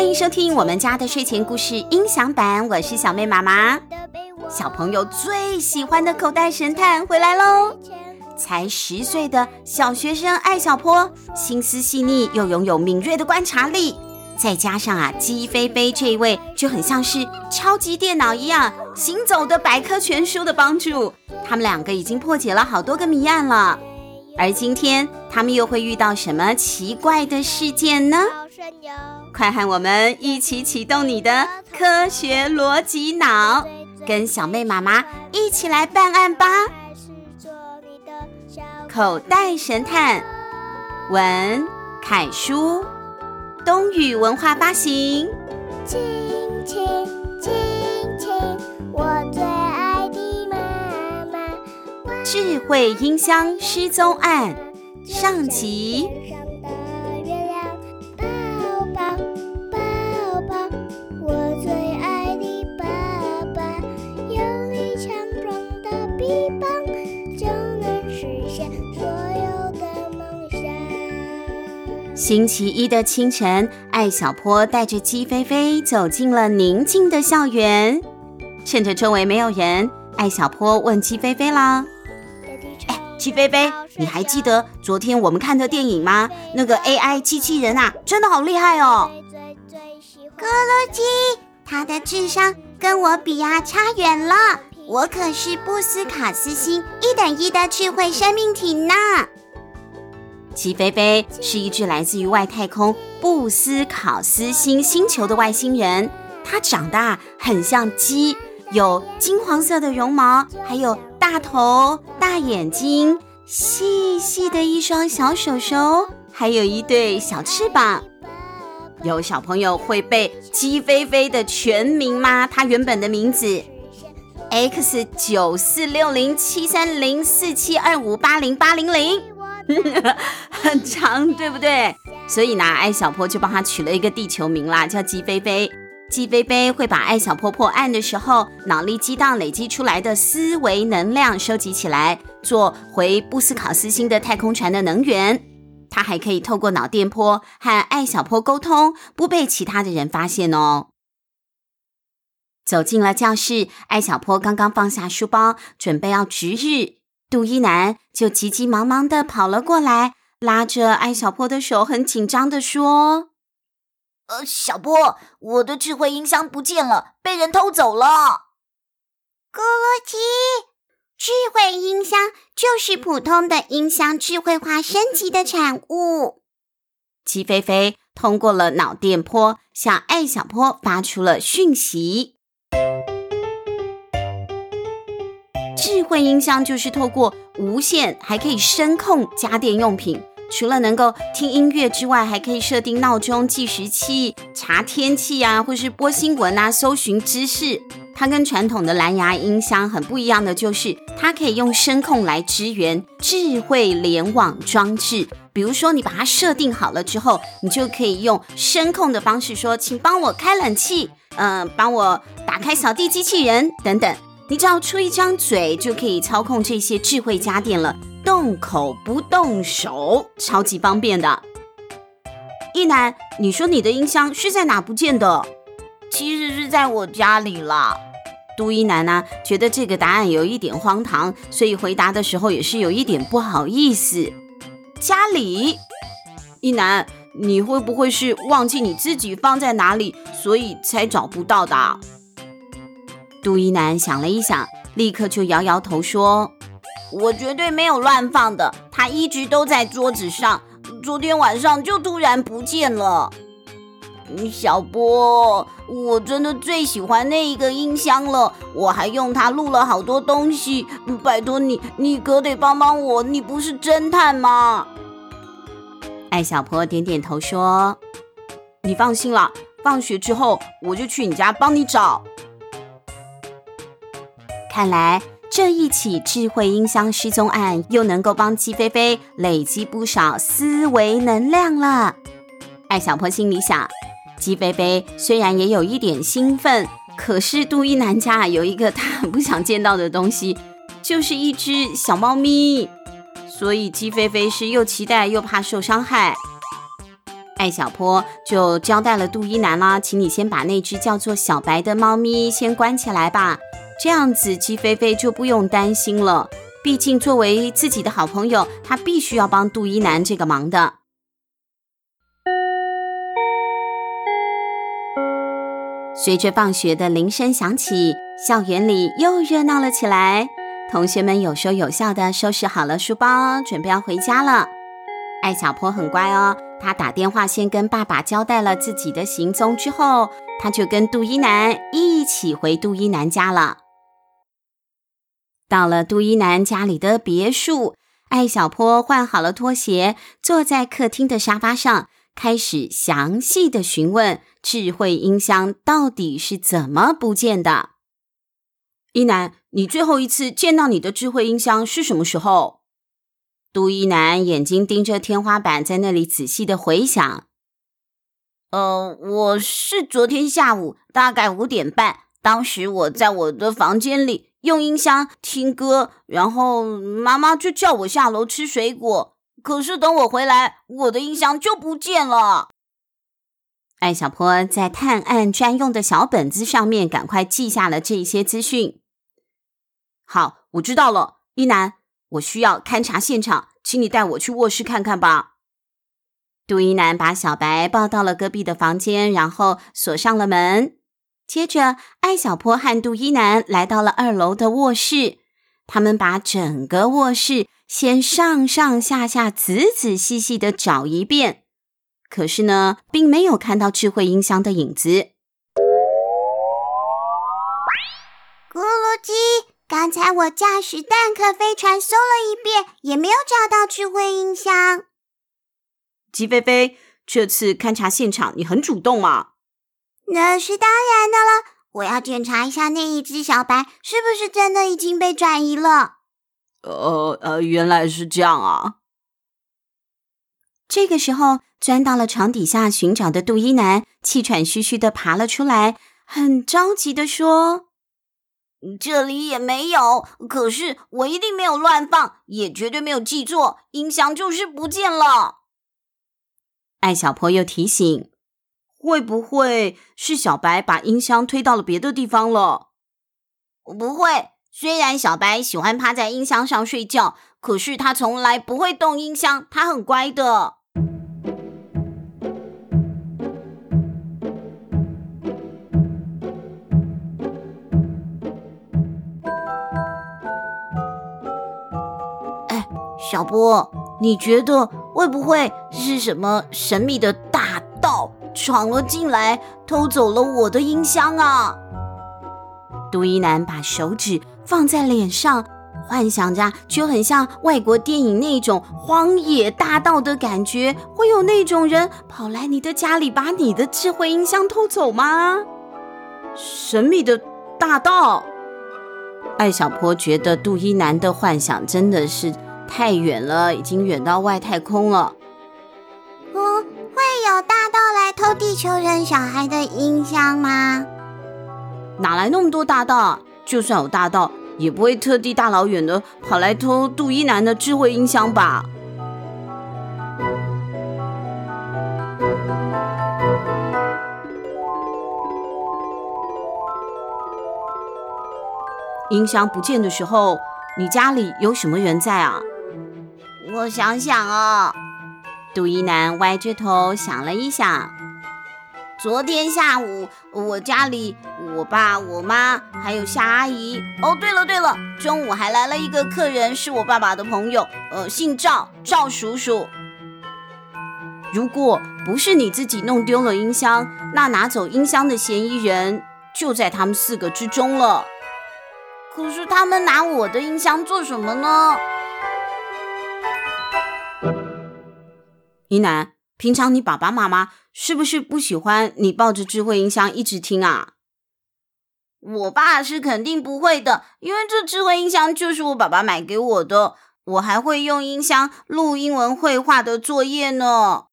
欢迎收听我们家的睡前故事音响版，我是小妹妈妈。小朋友最喜欢的口袋神探回来喽！才十岁的小学生艾小坡，心思细腻又拥有敏锐的观察力，再加上啊鸡飞飞这一位就很像是超级电脑一样行走的百科全书的帮助，他们两个已经破解了好多个谜案了。而今天他们又会遇到什么奇怪的事件呢？快和我们一起启动你的科学逻辑脑，跟小妹妈妈一起来办案吧！口袋神探，文凯书，东雨文化发行。亲亲亲亲，我最爱的妈妈。智慧音箱失踪案上集。星期一的清晨，艾小坡带着鸡飞飞走进了宁静的校园。趁着周围没有人，艾小坡问鸡飞飞啦：“哎，鸡飞飞，你还记得昨天我们看的电影吗？那个 AI 机器人啊，真的好厉害哦！”咕噜鸡，他的智商跟我比啊，差远了。我可是布斯卡斯星一等一的智慧生命体呢。鸡飞飞是一只来自于外太空布斯考斯星星球的外星人，它长得很像鸡，有金黄色的绒毛，还有大头、大眼睛，细细的一双小手手，还有一对小翅膀。有小朋友会背鸡飞飞的全名吗？它原本的名字 X 九四六零七三零四七二五八零八零零。很长，对不对？所以呢，艾小坡就帮他取了一个地球名啦，叫鸡飞飞。鸡飞飞会把艾小坡破案的时候脑力激荡累积出来的思维能量收集起来，做回布斯考斯星的太空船的能源。他还可以透过脑电波和艾小坡沟通，不被其他的人发现哦。走进了教室，艾小坡刚刚放下书包，准备要值日。杜一男就急急忙忙的跑了过来，拉着艾小坡的手，很紧张的说：“呃，小波，我的智慧音箱不见了，被人偷走了。”咕噜鸡，智慧音箱就是普通的音箱智慧化升级的产物。鸡飞飞通过了脑电波，向艾小坡发出了讯息。智慧音箱就是透过无线，还可以声控家电用品。除了能够听音乐之外，还可以设定闹钟、计时器、查天气啊，或是播新闻啊、搜寻知识。它跟传统的蓝牙音箱很不一样的，就是它可以用声控来支援智慧联网装置。比如说，你把它设定好了之后，你就可以用声控的方式说：“请帮我开冷气，嗯、呃，帮我打开扫地机器人等等。”你只要出一张嘴就可以操控这些智慧家电了，动口不动手，超级方便的。一男，你说你的音箱是在哪不见的？其实是在我家里啦。杜一男呢，觉得这个答案有一点荒唐，所以回答的时候也是有一点不好意思。家里，一男，你会不会是忘记你自己放在哪里，所以才找不到的？杜一男想了一想，立刻就摇摇头说：“我绝对没有乱放的，它一直都在桌子上，昨天晚上就突然不见了。”小波，我真的最喜欢那一个音箱了，我还用它录了好多东西。拜托你，你可得帮帮我，你不是侦探吗？艾小坡点点头说：“你放心了，放学之后我就去你家帮你找。”看来这一起智慧音箱失踪案又能够帮鸡飞飞累积不少思维能量了。艾小坡心里想：鸡飞飞虽然也有一点兴奋，可是杜一楠家有一个他很不想见到的东西，就是一只小猫咪。所以鸡飞飞是又期待又怕受伤害。艾小坡就交代了杜一楠啦，请你先把那只叫做小白的猫咪先关起来吧，这样子鸡飞飞就不用担心了。毕竟作为自己的好朋友，他必须要帮杜一南这个忙的。随着放学的铃声响起，校园里又热闹了起来。同学们有说有笑的收拾好了书包，准备要回家了。艾小坡很乖哦。他打电话先跟爸爸交代了自己的行踪之后，他就跟杜一南一起回杜一南家了。到了杜一南家里的别墅，艾小坡换好了拖鞋，坐在客厅的沙发上，开始详细的询问智慧音箱到底是怎么不见的。一南，你最后一次见到你的智慧音箱是什么时候？杜一南眼睛盯着天花板，在那里仔细的回想。呃，我是昨天下午大概五点半，当时我在我的房间里用音箱听歌，然后妈妈就叫我下楼吃水果。可是等我回来，我的音箱就不见了。艾小坡在探案专用的小本子上面赶快记下了这些资讯。好，我知道了，一南。我需要勘察现场，请你带我去卧室看看吧。杜一南把小白抱到了隔壁的房间，然后锁上了门。接着，艾小坡和杜一南来到了二楼的卧室，他们把整个卧室先上上下下、仔仔细细的找一遍，可是呢，并没有看到智慧音箱的影子。咕噜鸡。刚才我驾驶蛋壳飞船搜了一遍，也没有找到智慧音箱。鸡飞飞，这次勘察现场你很主动嘛？那是当然的了。我要检查一下那一只小白是不是真的已经被转移了。呃呃，原来是这样啊。这个时候，钻到了床底下寻找的杜一男气喘吁吁的爬了出来，很着急的说。这里也没有，可是我一定没有乱放，也绝对没有记错，音响就是不见了。艾小坡又提醒：“会不会是小白把音箱推到了别的地方了？”不会，虽然小白喜欢趴在音箱上睡觉，可是他从来不会动音箱，他很乖的。哎小波，你觉得会不会是什么神秘的闯了进来，偷走了我的音箱啊？杜伊南把手指放在脸上，幻想着就很像外国电影那种荒野大盗的感觉。会有那种人跑来你的家里，把你的智慧音箱偷走吗？神秘的大盗，艾小坡觉得杜伊南的幻想真的是。太远了，已经远到外太空了。有大盗来偷地球人小孩的音箱吗？哪来那么多大盗？就算有大盗，也不会特地大老远的跑来偷杜一男的智慧音箱吧？音箱不见的时候，你家里有什么人在啊？我想想啊，杜伊南歪着头想了一想。昨天下午，我家里我爸、我妈还有夏阿姨。哦，对了对了，中午还来了一个客人，是我爸爸的朋友，呃，姓赵，赵叔叔。如果不是你自己弄丢了音箱，那拿走音箱的嫌疑人就在他们四个之中了。可是他们拿我的音箱做什么呢？伊南，平常你爸爸妈妈是不是不喜欢你抱着智慧音箱一直听啊？我爸是肯定不会的，因为这智慧音箱就是我爸爸买给我的。我还会用音箱录英文绘画的作业呢。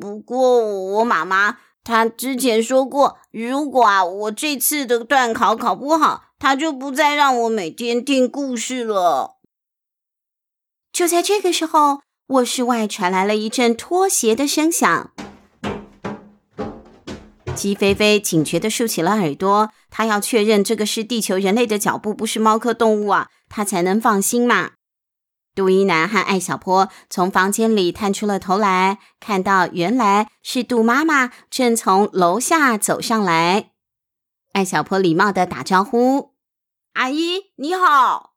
不过我妈妈她之前说过，如果啊我这次的段考考不好，她就不再让我每天听故事了。就在这个时候。卧室外传来了一阵拖鞋的声响。鸡飞飞警觉地竖起了耳朵，他要确认这个是地球人类的脚步，不是猫科动物啊，他才能放心嘛。杜伊南和艾小坡从房间里探出了头来，看到原来是杜妈妈正从楼下走上来。艾小坡礼貌地打招呼：“阿姨，你好。”“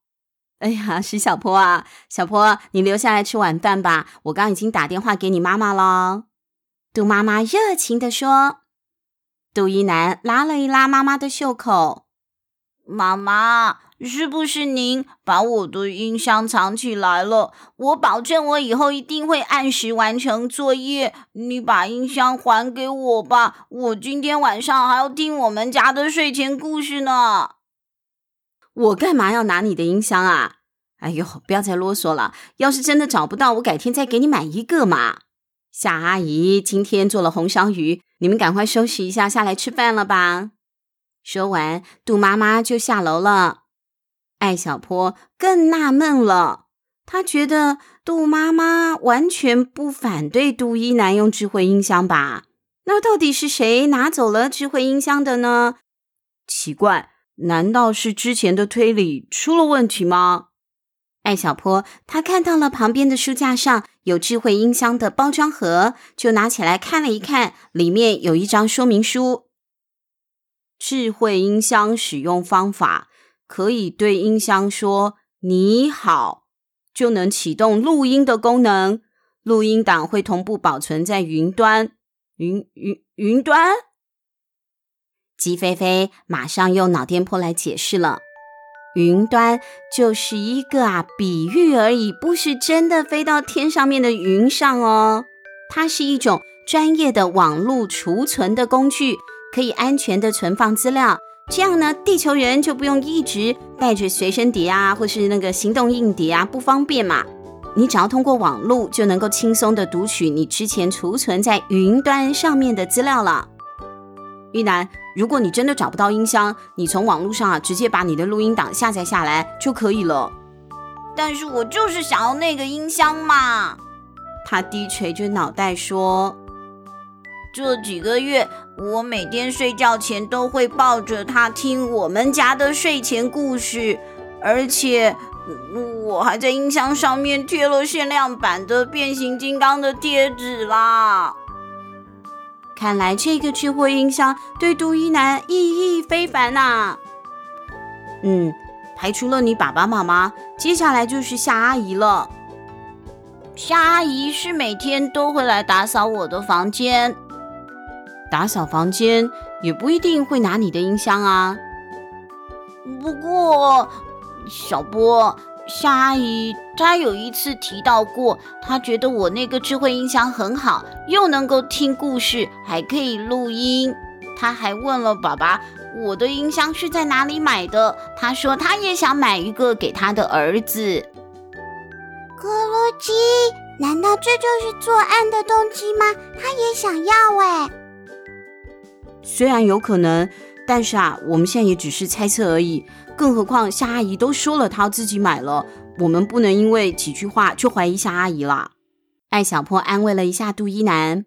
哎呀，是小坡啊，小坡，你留下来吃晚饭吧，我刚已经打电话给你妈妈了。”杜妈妈热情地说。杜一楠拉了一拉妈妈的袖口：“妈妈。”是不是您把我的音箱藏起来了？我保证，我以后一定会按时完成作业。你把音箱还给我吧，我今天晚上还要听我们家的睡前故事呢。我干嘛要拿你的音箱啊？哎呦，不要再啰嗦了。要是真的找不到，我改天再给你买一个嘛。夏阿姨今天做了红烧鱼，你们赶快收拾一下，下来吃饭了吧。说完，杜妈妈就下楼了。艾小坡更纳闷了，他觉得杜妈妈完全不反对杜伊南用智慧音箱吧？那到底是谁拿走了智慧音箱的呢？奇怪，难道是之前的推理出了问题吗？艾小坡他看到了旁边的书架上有智慧音箱的包装盒，就拿起来看了一看，里面有一张说明书：智慧音箱使用方法。可以对音箱说“你好”，就能启动录音的功能。录音档会同步保存在云端。云云云端？鸡飞飞马上用脑电波来解释了：“云端就是一个啊比喻而已，不是真的飞到天上面的云上哦。它是一种专业的网络储存的工具，可以安全的存放资料。”这样呢，地球人就不用一直带着随身碟啊，或是那个行动硬碟啊，不方便嘛。你只要通过网络，就能够轻松的读取你之前储存在云端上面的资料了。一楠，如果你真的找不到音箱，你从网络上啊，直接把你的录音档下载下来就可以了。但是我就是想要那个音箱嘛。他低垂着脑袋说。这几个月，我每天睡觉前都会抱着它听我们家的睡前故事，而且我还在音箱上面贴了限量版的变形金刚的贴纸啦。看来这个智慧音箱对杜伊南意义非凡呐。嗯，排除了你爸爸妈妈，接下来就是夏阿姨了。夏阿姨是每天都会来打扫我的房间。打扫房间也不一定会拿你的音箱啊。不过，小波，夏阿姨她有一次提到过，她觉得我那个智慧音箱很好，又能够听故事，还可以录音。她还问了爸爸，我的音箱是在哪里买的？她说她也想买一个给她的儿子。咕噜鸡，难道这就是作案的动机吗？她也想要哎。虽然有可能，但是啊，我们现在也只是猜测而已。更何况夏阿姨都说了，她自己买了，我们不能因为几句话就怀疑夏阿姨了。艾小坡安慰了一下杜一南。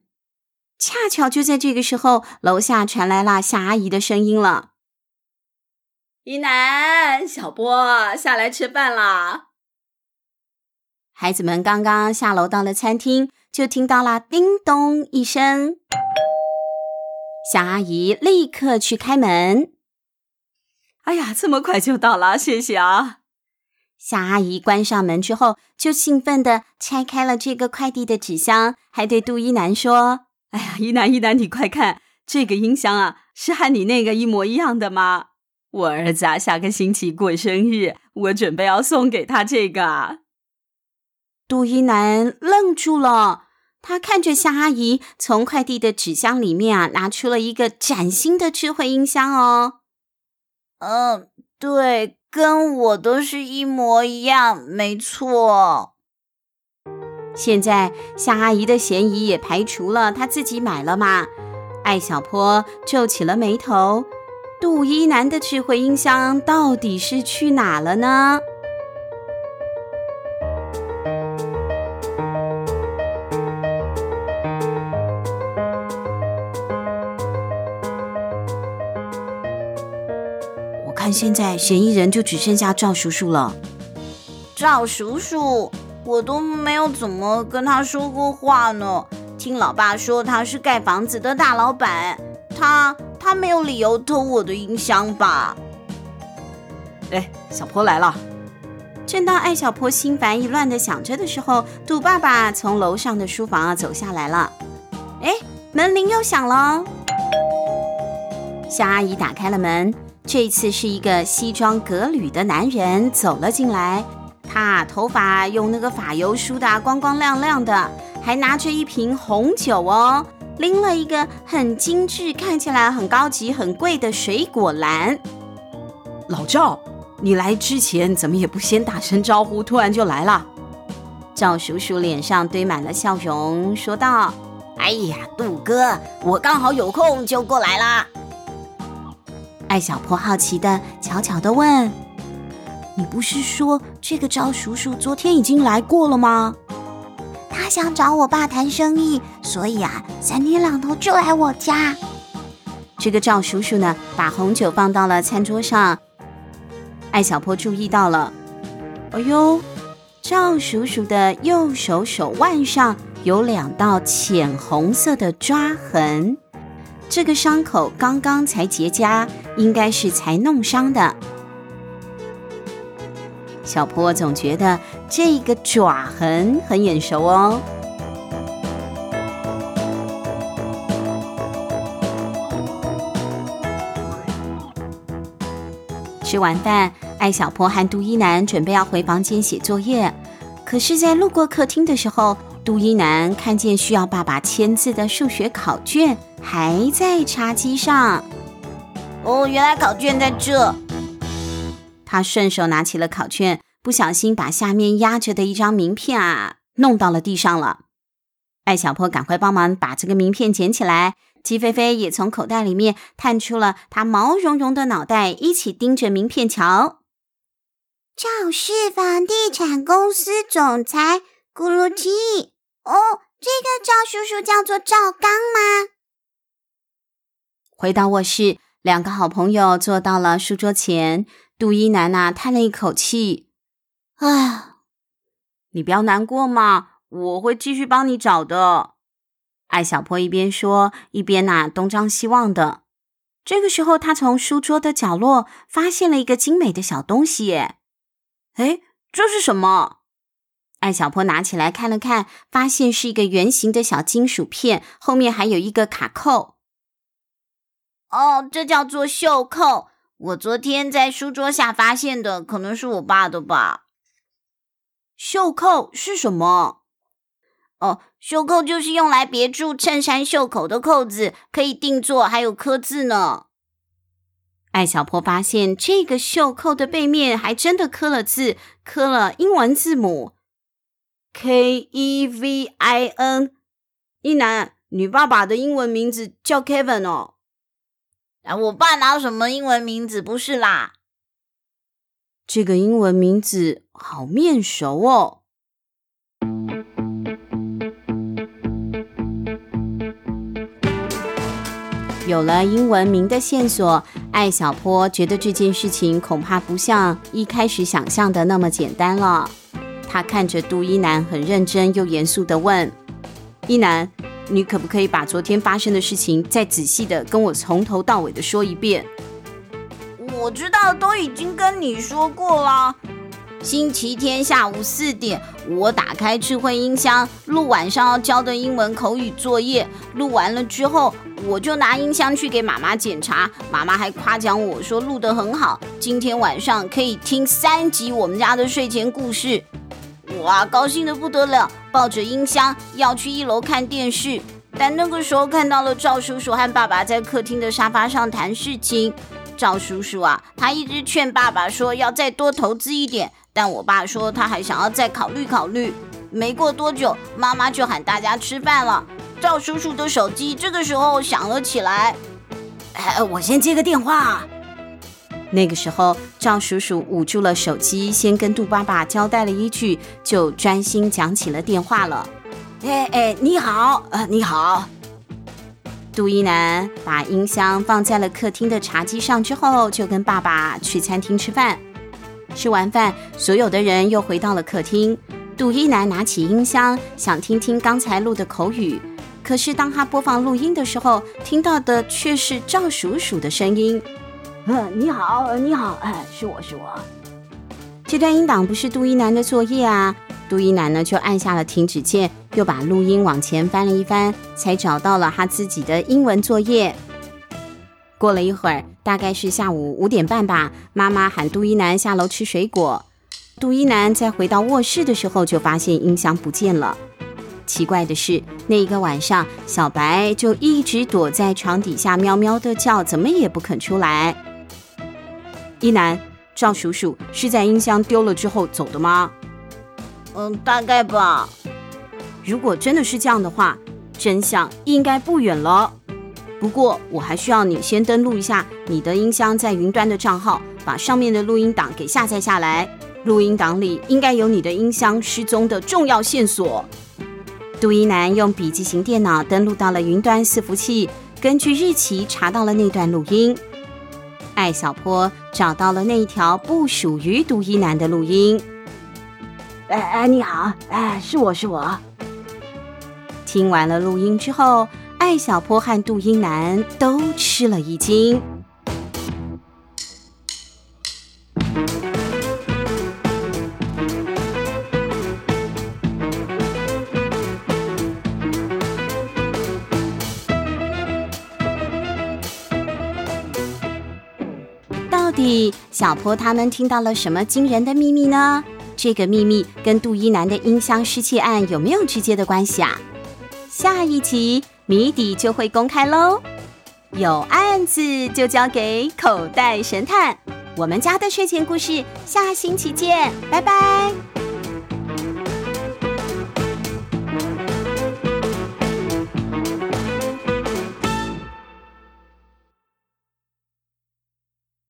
恰巧就在这个时候，楼下传来了夏阿姨的声音了：“一楠，小波，下来吃饭啦。”孩子们刚刚下楼到了餐厅，就听到了叮咚一声。夏阿姨立刻去开门。哎呀，这么快就到了，谢谢啊！夏阿姨关上门之后，就兴奋地拆开了这个快递的纸箱，还对杜一楠说：“哎呀，一楠一楠，你快看，这个音箱啊，是和你那个一模一样的吗？我儿子啊，下个星期过生日，我准备要送给他这个。”杜一楠愣住了。他看着夏阿姨从快递的纸箱里面啊，拿出了一个崭新的智慧音箱哦。嗯，对，跟我都是一模一样，没错。现在夏阿姨的嫌疑也排除了，她自己买了嘛。艾小坡皱起了眉头，杜一楠的智慧音箱到底是去哪了呢？看现在嫌疑人就只剩下赵叔叔了。赵叔叔，我都没有怎么跟他说过话呢。听老爸说他是盖房子的大老板，他他没有理由偷我的音箱吧？哎，小坡来了。正当艾小坡心烦意乱的想着的时候，杜爸爸从楼上的书房啊走下来了。哎，门铃又响了。夏阿姨打开了门，这一次是一个西装革履的男人走了进来。他头发用那个发油梳的光光亮亮的。还拿着一瓶红酒哦，拎了一个很精致、看起来很高级、很贵的水果篮。老赵，你来之前怎么也不先打声招呼，突然就来了？赵叔叔脸上堆满了笑容，说道：“哎呀，杜哥，我刚好有空就过来了。”艾小坡好奇的悄悄的问：“你不是说这个赵叔叔昨天已经来过了吗？”他想找我爸谈生意，所以啊，三天两头就来我家。这个赵叔叔呢，把红酒放到了餐桌上。艾小坡注意到了，哎呦，赵叔叔的右手手腕上有两道浅红色的抓痕，这个伤口刚刚才结痂，应该是才弄伤的。小坡总觉得这个爪痕很眼熟哦。吃完饭，艾小坡和杜一楠准备要回房间写作业。可是，在路过客厅的时候，杜一南看见需要爸爸签字的数学考卷还在茶几上。哦，原来考卷在这。他顺手拿起了考卷，不小心把下面压着的一张名片啊弄到了地上了。艾小坡赶快帮忙把这个名片捡起来，鸡飞飞也从口袋里面探出了他毛茸茸的脑袋，一起盯着名片瞧。赵氏房地产公司总裁咕噜鸡，哦，这个赵叔叔叫做赵刚吗？回到卧室，两个好朋友坐到了书桌前。杜一楠呐叹了一口气，唉，你不要难过嘛，我会继续帮你找的。艾小坡一边说，一边呐东张西望的。这个时候，他从书桌的角落发现了一个精美的小东西，哎，这是什么？艾小坡拿起来看了看，发现是一个圆形的小金属片，后面还有一个卡扣。哦，这叫做袖扣。我昨天在书桌下发现的，可能是我爸的吧。袖扣是什么？哦，袖扣就是用来别住衬衫袖口的扣子，可以定做，还有刻字呢。艾小坡发现这个袖扣的背面还真的刻了字，刻了英文字母 K E V I N。一男，你爸爸的英文名字叫 Kevin 哦。啊，我爸哪有什么英文名字？不是啦，这个英文名字好面熟哦。有了英文名的线索，艾小坡觉得这件事情恐怕不像一开始想象的那么简单了。他看着杜一男，很认真又严肃地问：“一男。”你可不可以把昨天发生的事情再仔细的跟我从头到尾的说一遍？我知道，都已经跟你说过了。星期天下午四点，我打开智慧音箱，录晚上要交的英文口语作业。录完了之后，我就拿音箱去给妈妈检查，妈妈还夸奖我说录得很好，今天晚上可以听三集我们家的睡前故事。哇，高兴得不得了，抱着音箱要去一楼看电视。但那个时候看到了赵叔叔和爸爸在客厅的沙发上谈事情。赵叔叔啊，他一直劝爸爸说要再多投资一点，但我爸说他还想要再考虑考虑。没过多久，妈妈就喊大家吃饭了。赵叔叔的手机这个时候响了起来，哎，我先接个电话。那个时候，赵叔叔捂住了手机，先跟杜爸爸交代了一句，就专心讲起了电话了。哎哎，你好，呃，你好，杜一南把音箱放在了客厅的茶几上之后，就跟爸爸去餐厅吃饭。吃完饭，所有的人又回到了客厅。杜一南拿起音箱，想听听刚才录的口语。可是当他播放录音的时候，听到的却是赵叔叔的声音。嗯，你好，你好，哎，是我是我。这段音档不是杜一南的作业啊。杜一南呢，就按下了停止键，又把录音往前翻了一翻，才找到了他自己的英文作业。过了一会儿，大概是下午五点半吧，妈妈喊杜一南下楼吃水果。杜一南在回到卧室的时候，就发现音箱不见了。奇怪的是，那一个晚上，小白就一直躲在床底下喵喵的叫，怎么也不肯出来。伊南，赵叔叔是在音箱丢了之后走的吗？嗯，大概吧。如果真的是这样的话，真相应该不远了。不过，我还需要你先登录一下你的音箱在云端的账号，把上面的录音档给下载下来。录音档里应该有你的音箱失踪的重要线索。杜一男用笔记型电脑登录到了云端伺服器，根据日期查到了那段录音。艾小坡找到了那一条不属于杜一男的录音。哎哎，你好，哎，是我是我。听完了录音之后，艾小坡和杜英南都吃了一惊。到底小坡他们听到了什么惊人的秘密呢？这个秘密跟杜伊南的音箱失窃案有没有直接的关系啊？下一集谜底就会公开喽！有案子就交给口袋神探。我们家的睡前故事，下星期见，拜拜。